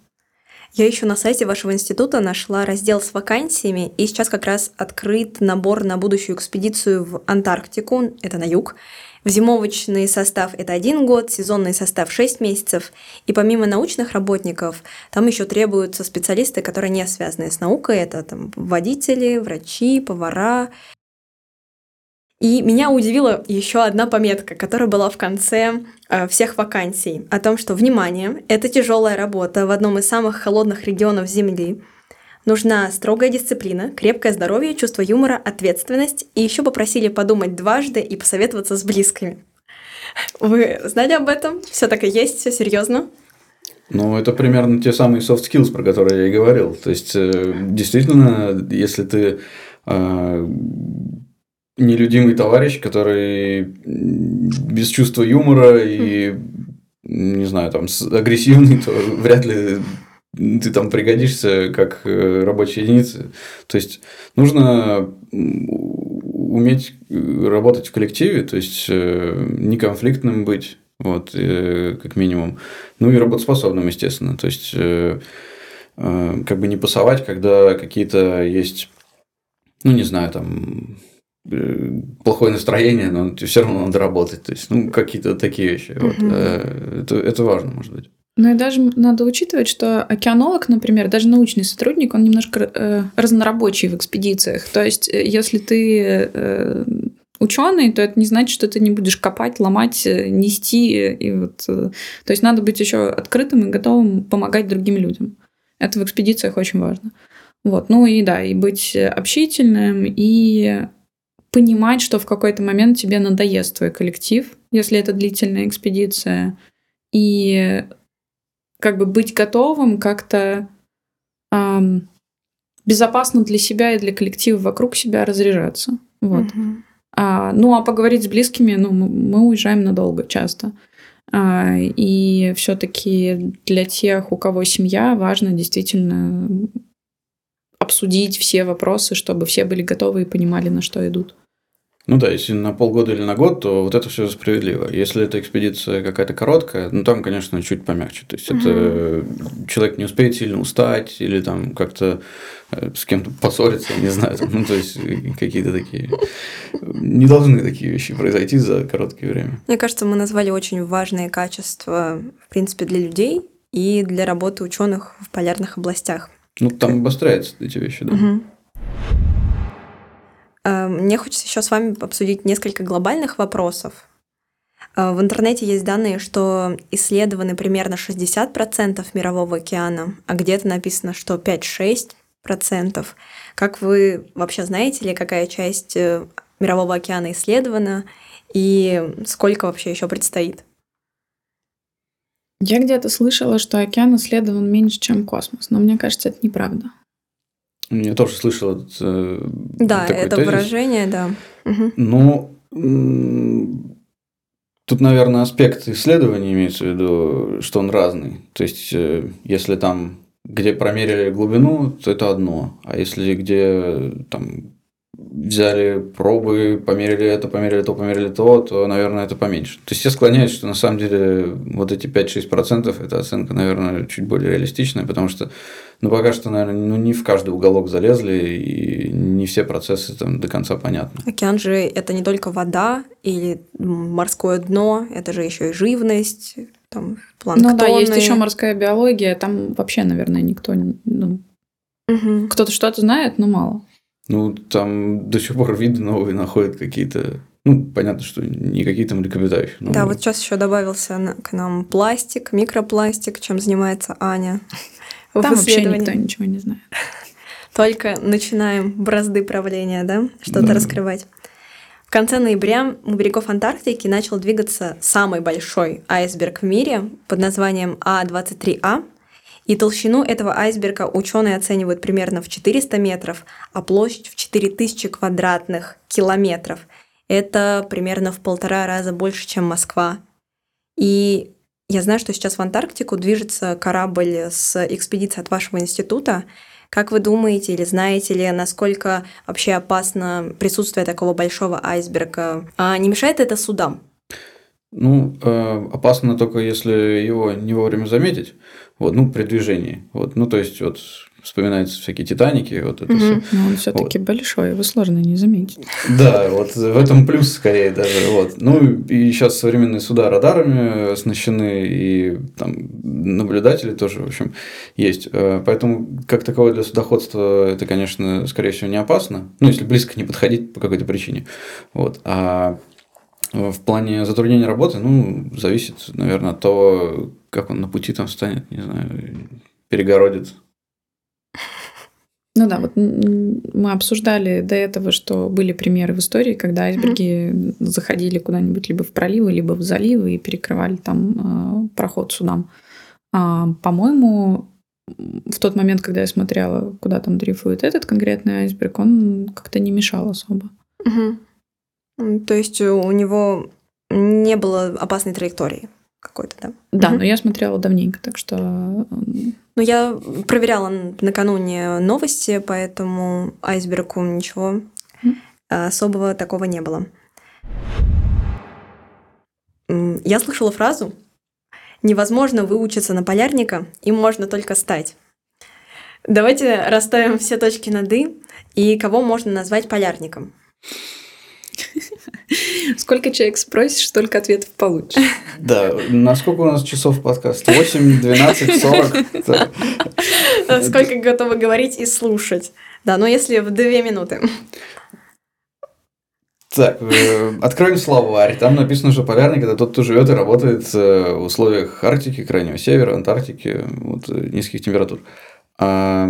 Я еще на сайте вашего института нашла раздел с вакансиями, и сейчас как раз открыт набор на будущую экспедицию в Антарктику, это на юг. В зимовочный состав это один год, сезонный состав 6 месяцев. И помимо научных работников, там еще требуются специалисты, которые не связаны с наукой. Это там водители, врачи, повара, и меня удивила еще одна пометка, которая была в конце э, всех вакансий, о том, что, внимание, это тяжелая работа в одном из самых холодных регионов Земли. Нужна строгая дисциплина, крепкое здоровье, чувство юмора, ответственность. И еще попросили подумать дважды и посоветоваться с близкими. Вы знали об этом? Все так и есть, все серьезно? Ну, это примерно те самые soft skills, про которые я и говорил. То есть, э, действительно, если ты э, нелюдимый товарищ, который без чувства юмора и, не знаю, там, агрессивный, то вряд ли ты там пригодишься как э, рабочая единица. То есть нужно уметь работать в коллективе, то есть э, неконфликтным быть, вот, э, как минимум. Ну и работоспособным, естественно. То есть как бы не пасовать, когда какие-то есть, ну не знаю, там Э, плохое настроение, но все равно надо работать. То есть, ну, какие-то такие вещи. Угу. Вот. Э, это, это важно, может быть. Ну и даже надо учитывать, что океанолог, например, даже научный сотрудник, он немножко э, разнорабочий в экспедициях. То есть, э, если ты э, ученый, то это не значит, что ты не будешь копать, ломать, нести. И вот, э, то есть надо быть еще открытым и готовым помогать другим людям. Это в экспедициях очень важно. Вот. Ну и да, и быть общительным, и понимать, что в какой-то момент тебе надоест твой коллектив, если это длительная экспедиция, и как бы быть готовым как-то эм, безопасно для себя и для коллектива вокруг себя разряжаться. Вот. Угу. А, ну, а поговорить с близкими, ну, мы уезжаем надолго часто. А, и все-таки для тех, у кого семья, важно действительно обсудить все вопросы, чтобы все были готовы и понимали, на что идут. Ну да, если на полгода или на год, то вот это все справедливо. Если эта экспедиция какая-то короткая, ну там, конечно, чуть помягче. То есть угу. это человек не успеет сильно устать или там как-то э, с кем-то поссориться, не знаю, там, ну то есть какие-то такие не должны такие вещи произойти за короткое время. Мне кажется, мы назвали очень важные качества, в принципе, для людей и для работы ученых в полярных областях. Ну там обостряются эти вещи, да. Угу. Э, мне хочется еще с вами обсудить несколько глобальных вопросов. Э, в интернете есть данные, что исследованы примерно 60% мирового океана, а где-то написано, что 5-6%. Как вы вообще знаете ли, какая часть э, мирового океана исследована и сколько вообще еще предстоит? Я где-то слышала, что океан исследован меньше, чем космос, но мне кажется, это неправда. Я тоже слышал этот э, Да, такой это тезис. выражение, да. Угу. Ну, тут, наверное, аспект исследования имеется в виду, что он разный. То есть, э, если там, где промерили глубину, то это одно. А если где там взяли пробы, померили это, померили то, померили то, то, наверное, это поменьше. То есть я склоняюсь, что на самом деле вот эти 5-6% это оценка, наверное, чуть более реалистичная, потому что, ну, пока что, наверное, ну, не в каждый уголок залезли, и не все процессы там до конца понятны. Океан же это не только вода или морское дно, это же еще и живность, там, планктоны. Ну да, есть еще морская биология, там вообще, наверное, никто, ну, угу. кто-то что-то знает, но мало. Ну, там до сих пор виды новые находят какие-то ну, понятно, что не какие-то млекопитающие. Но... Да, вот сейчас еще добавился к нам пластик, микропластик, чем занимается Аня. Там вообще никто ничего не знает. Только начинаем бразды правления, да, что-то да. раскрывать. В конце ноября у берегов Антарктики начал двигаться самый большой айсберг в мире под названием А23А, и толщину этого айсберга ученые оценивают примерно в 400 метров, а площадь в 4000 квадратных километров. Это примерно в полтора раза больше, чем Москва. И я знаю, что сейчас в Антарктику движется корабль с экспедицией от вашего института. Как вы думаете или знаете ли, насколько вообще опасно присутствие такого большого айсберга? А не мешает это судам? Ну, э, опасно только если его не вовремя заметить, вот, ну, при движении. Вот, ну, то есть, вот вспоминаются всякие Титаники, вот это угу. все. Но он все-таки вот. большой, его сложно не заметить. Да, вот в этом плюс скорее даже. Вот. Ну и сейчас современные суда радарами оснащены, и там наблюдатели тоже, в общем, есть. Э, поэтому как таковое для судоходства это, конечно, скорее всего, не опасно. Ну, если близко не подходить по какой-то причине. Вот. А в плане затруднения работы, ну, зависит, наверное, от того, как он на пути там станет, не знаю, перегородит ну да, вот мы обсуждали до этого, что были примеры в истории, когда айсберги mm-hmm. заходили куда-нибудь либо в проливы, либо в заливы и перекрывали там э, проход судам. А, по-моему, в тот момент, когда я смотрела, куда там дрейфует этот конкретный айсберг, он как-то не мешал особо. Угу. То есть у него не было опасной траектории какой-то, да? Да, угу. но я смотрела давненько, так что ну, я проверяла накануне новости, поэтому айсбергу ничего особого такого не было. Я слышала фразу «Невозможно выучиться на полярника, им можно только стать». Давайте расставим все точки над «и» и кого можно назвать полярником. Сколько человек спросишь, столько ответов получишь. Да, насколько у нас часов подкаст? 8, 12, 40? Сколько готовы говорить и слушать. Да, но если в две минуты. Так, э, откроем словарь. Там написано, что полярник – это тот, кто живет и работает э, в условиях Арктики, Крайнего Севера, Антарктики, вот, э, низких температур. А,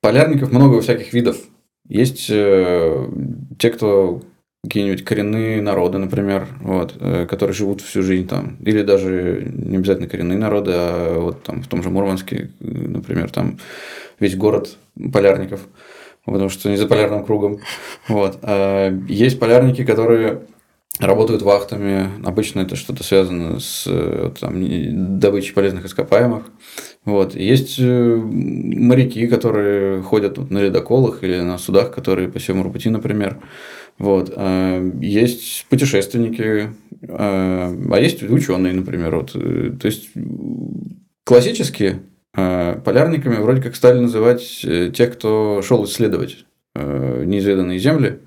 полярников много всяких видов. Есть те, кто какие-нибудь коренные народы, например, вот, э, которые живут всю жизнь там, или даже не обязательно коренные народы, а вот там в том же Мурманске, например, там весь город полярников, потому что не за полярным кругом. Вот. А есть полярники, которые работают вахтами. Обычно это что-то связано с вот, там, добычей полезных ископаемых. Вот. Есть э, моряки, которые ходят на ледоколах или на судах, которые по всему пути, например. Вот. А, есть путешественники, а, а есть ученые, например. Вот. Э, то есть классические а, полярниками вроде как стали называть э, тех, кто шел исследовать неизведанные земли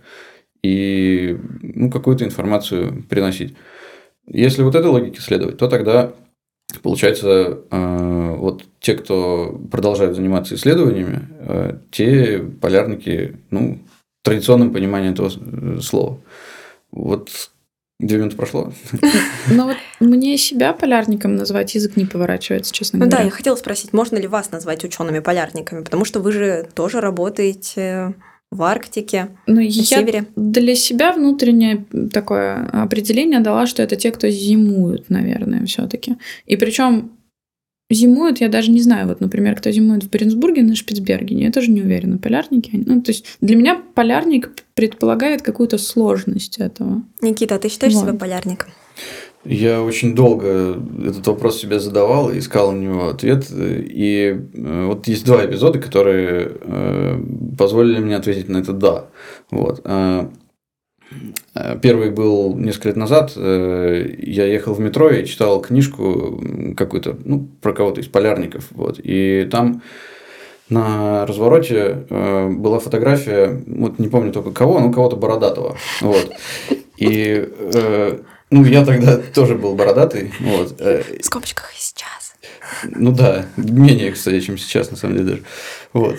и ну, какую-то информацию приносить. Если вот этой логике следовать, то тогда получается вот те, кто продолжают заниматься исследованиями, те полярники, ну, традиционном понимании этого э, слова. Вот Две минуты прошло. Ну вот мне себя полярником назвать язык не поворачивается, честно говоря. Ну да, я хотела спросить, можно ли вас назвать учеными-полярниками, потому что вы же тоже работаете в Арктике, ну, на я севере. Для себя внутреннее такое определение дала, что это те, кто зимуют, наверное, все-таки. И причем зимуют, я даже не знаю, вот, например, кто зимует в Бринсбурге на Шпицбергене, я тоже не уверена, полярники. Ну, то есть для меня полярник предполагает какую-то сложность этого. Никита, а ты считаешь вот. себя полярником? Я очень долго этот вопрос себе задавал, искал на него ответ. И э, вот есть два эпизода, которые э, позволили мне ответить на это «да». Вот. Э, первый был несколько лет назад. Э, я ехал в метро и читал книжку какую-то, ну, про кого-то из полярников. Вот. И там на развороте э, была фотография, вот не помню только кого, но кого-то бородатого. Вот. И ну, я тогда тоже был бородатый. Вот. В скобочках и сейчас. Ну да, менее, кстати, чем сейчас, на самом деле даже. Вот.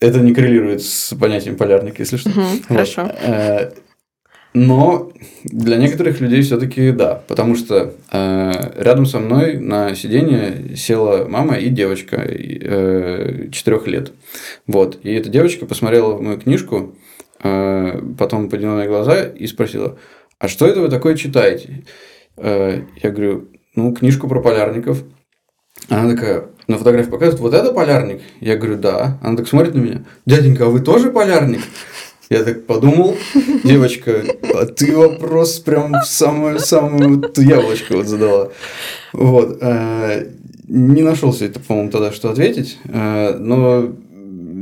Это не коррелирует с понятием полярник, если что. Угу, вот. Хорошо. Но для некоторых людей все-таки да, потому что э, рядом со мной на сиденье села мама и девочка э, 4 лет. Вот. И эта девочка посмотрела мою книжку, э, потом подняла на глаза и спросила, а что это вы такое читаете? Э, я говорю, ну, книжку про полярников. Она такая, на фотографии показывает, вот это полярник? Я говорю, да. Она так смотрит на меня, дяденька, а вы тоже полярник? Я так подумал, девочка, а ты вопрос прям самую-самую яблочко вот задала. Вот. Э, не нашелся, это, по-моему, тогда что ответить, э, но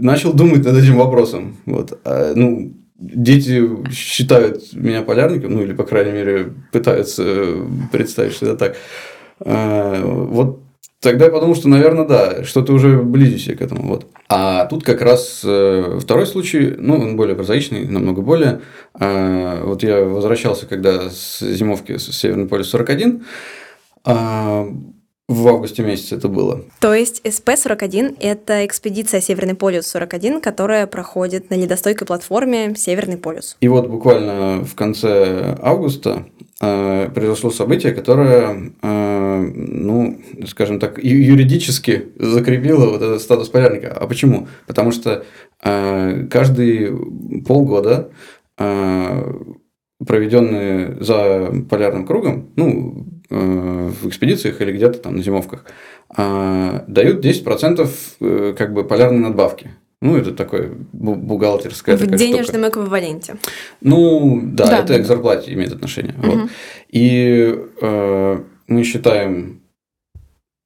начал думать над этим вопросом. Вот. А, ну, дети считают меня полярником, ну или, по крайней мере, пытаются представить, что это так. А, вот тогда я подумал, что, наверное, да, что-то уже близишься к этому. Вот. А тут как раз э, второй случай, ну, он более прозаичный, намного более. А, вот я возвращался, когда с зимовки с Северный полюс 41, в августе месяце это было. То есть СП-41 – это экспедиция Северный полюс-41, которая проходит на ледостойкой платформе Северный полюс. И вот буквально в конце августа э, произошло событие, которое, э, ну, скажем так, юридически закрепило вот этот статус полярника. А почему? Потому что э, каждые полгода э, проведенные за полярным кругом, ну, в экспедициях или где-то там на зимовках, а, дают 10% э, как бы полярной надбавки. Ну, это такое бухгалтерская В денежном штука. эквиваленте. Ну, да, да это к зарплате имеет отношение. Угу. Вот. И э, мы считаем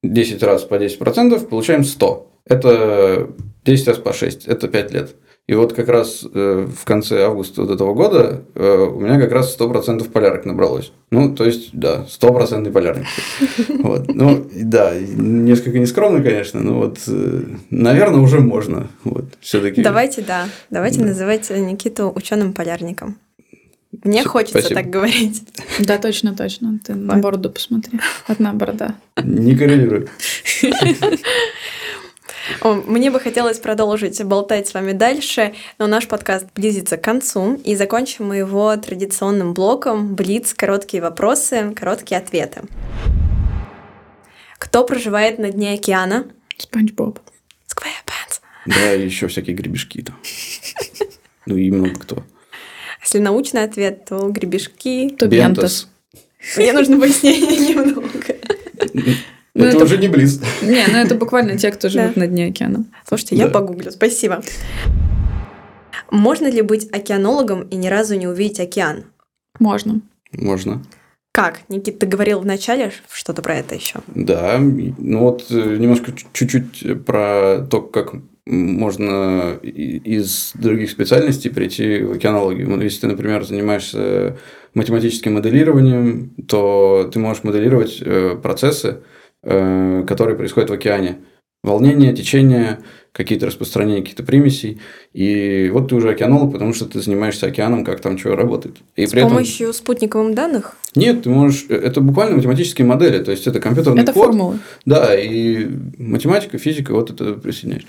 10 раз по 10%, получаем 100. Это 10 раз по 6, это 5 лет. И вот как раз э, в конце августа вот этого года э, у меня как раз 100% полярок набралось. Ну, то есть, да, стопроцентный полярник. Вот. Ну, да, несколько нескромно, конечно, но вот, э, наверное, уже можно. Вот, все-таки. Давайте, да, давайте да. называть Никиту ученым полярником. Мне Все, хочется спасибо. так говорить. Да, точно, точно. Ты на бороду посмотри. Одна борода. Не коррелирует. Мне бы хотелось продолжить болтать с вами дальше, но наш подкаст близится к концу, и закончим мы его традиционным блоком «Блиц. Короткие вопросы, короткие ответы». Кто проживает на дне океана? Спанч Боб. Сквайрпанс. Да, и еще всякие гребешки там. Ну и много кто. Если научный ответ, то гребешки. То бентос. Мне нужно пояснение немного. Ну, это, это уже не близ. Не, ну это буквально те, кто живет на дне океана. Слушайте, я погуглю, спасибо. Можно ли быть океанологом и ни разу не увидеть океан? Можно. Можно. Как? Никит, ты говорил в начале что-то про это еще? Да, ну вот э, немножко чуть-чуть про то, как можно из других специальностей прийти в океанологию. Ну, если ты, например, занимаешься математическим моделированием, то ты можешь моделировать э, процессы, Э, которые происходят в океане. Волнение, течение, какие-то распространения каких-то примесей. И вот ты уже океанолог, потому что ты занимаешься океаном, как там что работает. И С при помощью этом... спутниковых данных? Нет, ты можешь... Это буквально математические модели, то есть это компьютерный это код. Это формулы. Да, и математика, физика, вот это присоединяешь.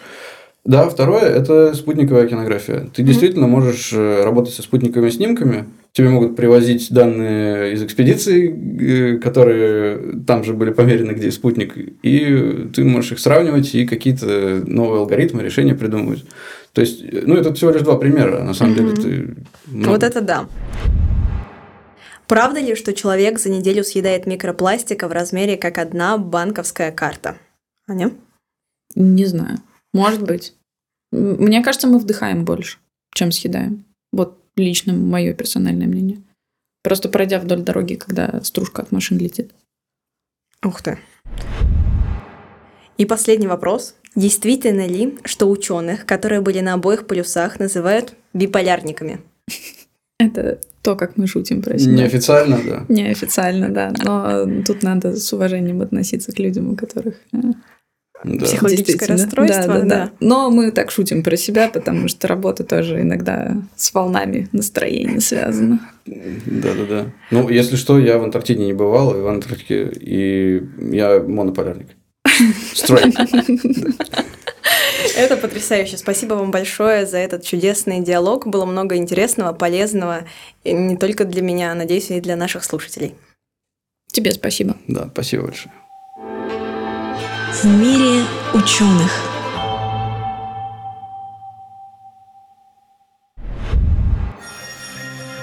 Да, второе – это спутниковая океанография. Ты mm-hmm. действительно можешь э, работать со спутниковыми снимками, Тебе могут привозить данные из экспедиции, э, которые там же были померены, где спутник, и ты можешь их сравнивать и какие-то новые алгоритмы, решения придумывать. То есть, ну, это всего лишь два примера, на самом деле. Ты много... Вот это да. Правда ли, что человек за неделю съедает микропластика в размере как одна банковская карта? Аня? Не знаю. Может быть. Мне кажется, мы вдыхаем больше, чем съедаем. Вот Лично мое персональное мнение. Просто пройдя вдоль дороги, когда стружка от машин летит. Ух ты. И последний вопрос. Действительно ли, что ученых, которые были на обоих полюсах, называют биполярниками? Это то, как мы шутим про себя. Неофициально, да. Неофициально, да. Но тут надо с уважением относиться к людям, у которых э, да. Психологическое расстройство, да, да, да. да. Но мы так шутим про себя, потому что работа тоже иногда с волнами настроения связана. Да, да, да. Ну, если что, я в Антарктиде не бывал, и в Антарктике, и я монополярник. Строй. Это потрясающе. Спасибо вам большое за этот чудесный диалог. Было много интересного, полезного, и не только для меня, надеюсь, и для наших слушателей. Тебе спасибо. Да, спасибо большое в мире ученых.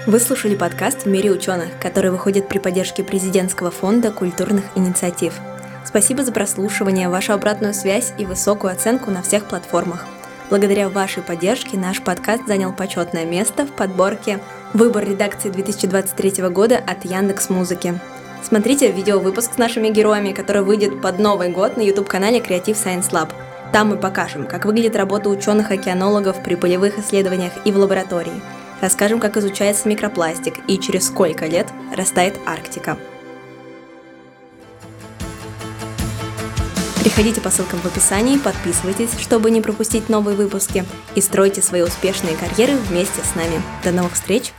Вы слушали подкаст «В мире ученых», который выходит при поддержке Президентского фонда культурных инициатив. Спасибо за прослушивание, вашу обратную связь и высокую оценку на всех платформах. Благодаря вашей поддержке наш подкаст занял почетное место в подборке «Выбор редакции 2023 года» от Яндекс Музыки. Смотрите видео-выпуск с нашими героями, который выйдет под Новый год на YouTube-канале Creative Science Lab. Там мы покажем, как выглядит работа ученых-океанологов при полевых исследованиях и в лаборатории. Расскажем, как изучается микропластик и через сколько лет растает Арктика. Переходите по ссылкам в описании, подписывайтесь, чтобы не пропустить новые выпуски и стройте свои успешные карьеры вместе с нами. До новых встреч!